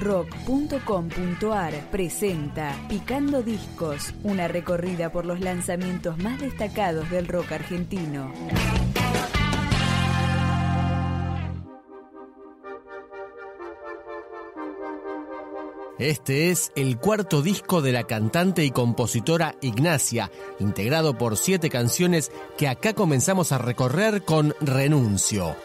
rock.com.ar presenta Picando Discos, una recorrida por los lanzamientos más destacados del rock argentino. Este es el cuarto disco de la cantante y compositora Ignacia, integrado por siete canciones que acá comenzamos a recorrer con Renuncio.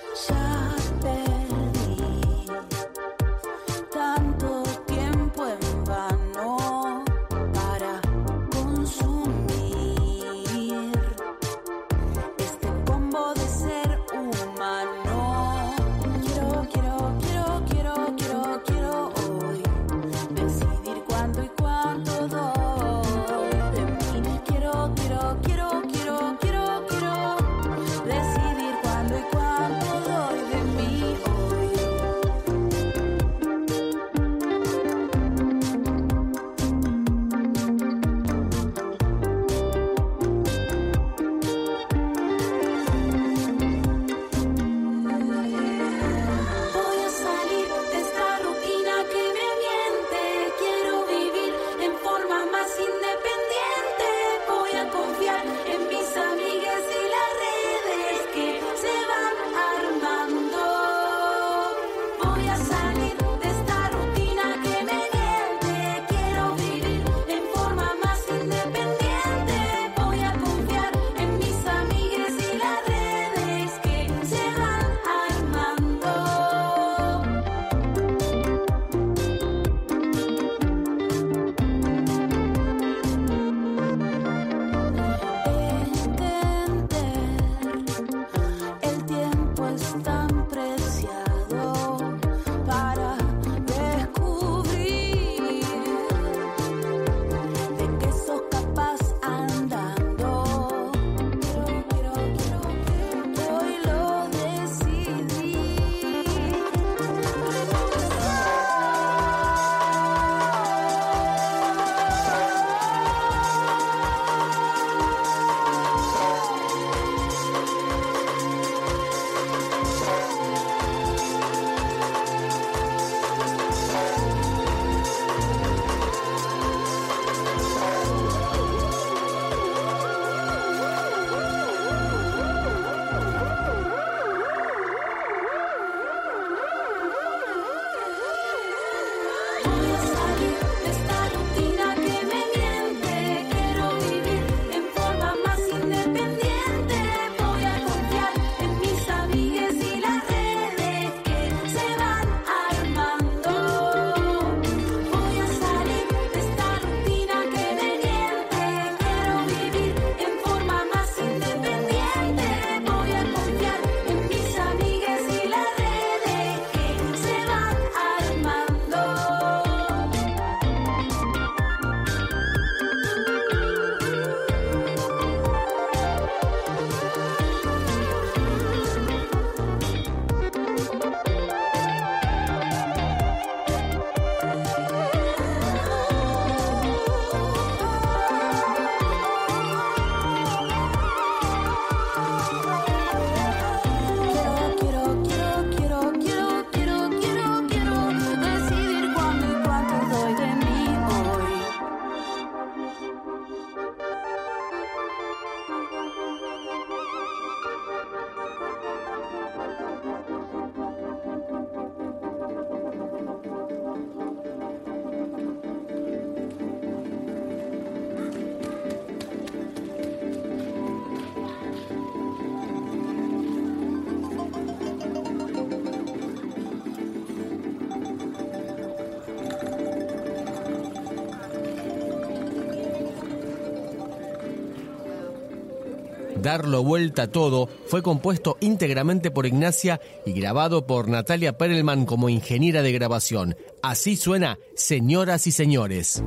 Darlo vuelta todo fue compuesto íntegramente por Ignacia y grabado por Natalia Perelman como ingeniera de grabación. Así suena, señoras y señores.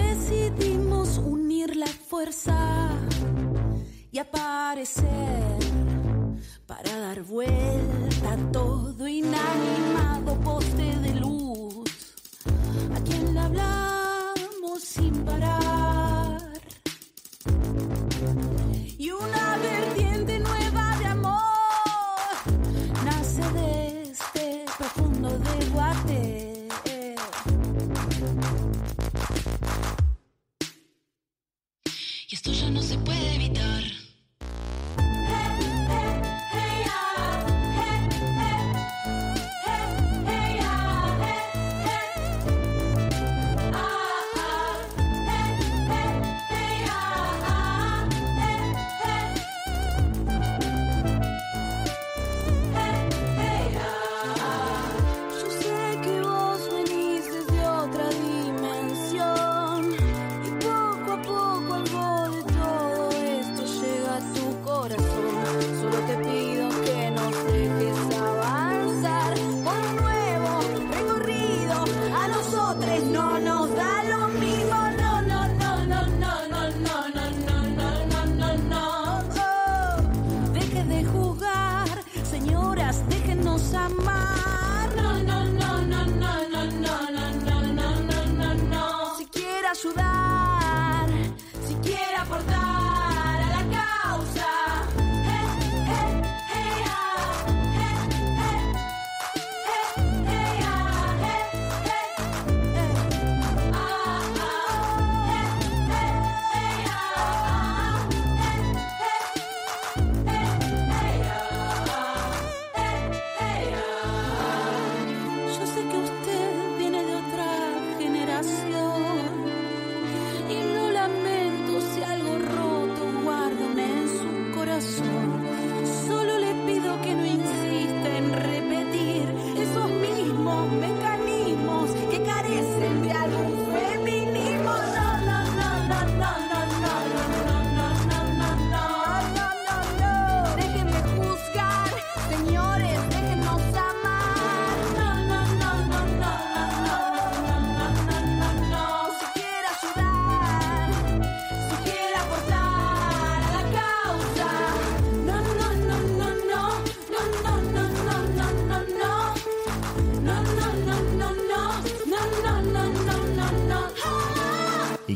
Decidimos unir la fuerza y aparecer para dar vuelta a todo esto ya no se puede evitar.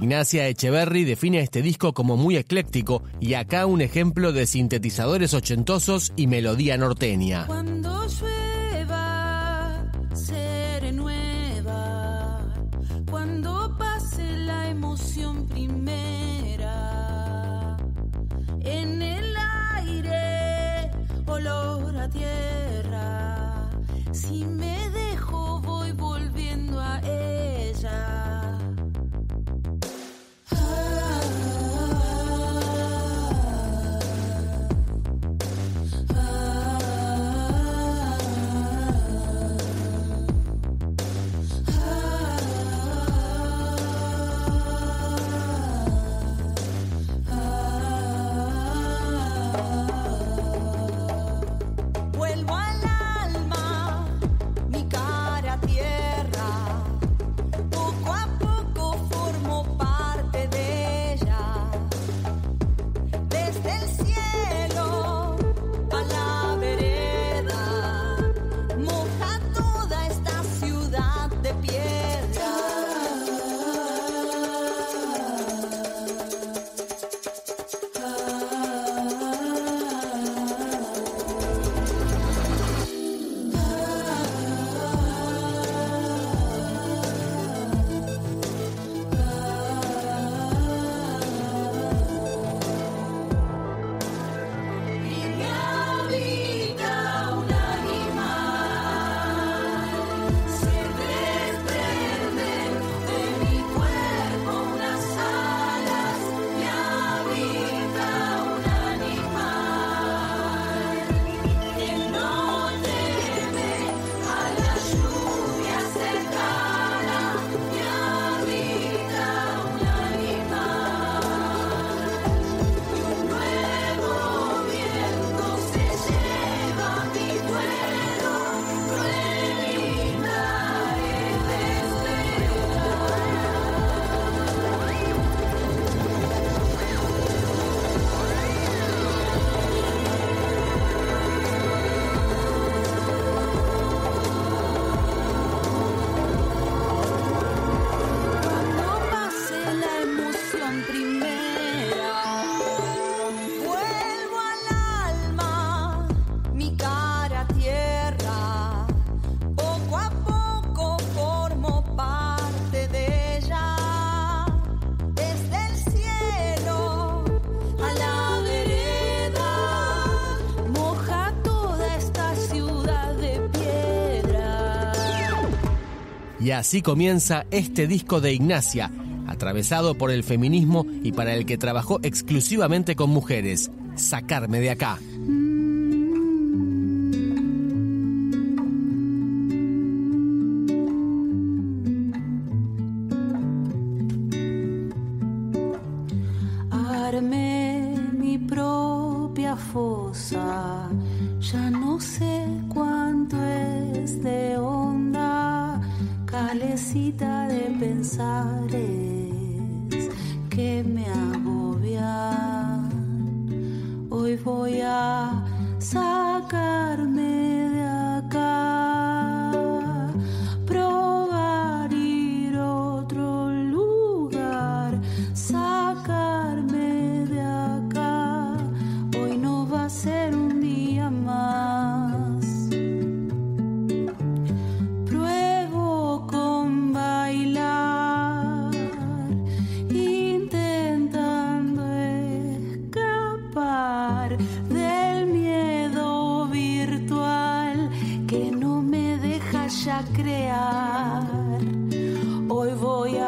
Ignacia Echeverry define este disco como muy ecléctico y acá un ejemplo de sintetizadores ochentosos y melodía norteña. Y así comienza este disco de Ignacia, atravesado por el feminismo y para el que trabajó exclusivamente con mujeres. Sacarme de acá. Calecita de pensares que me agobian. voi voyage.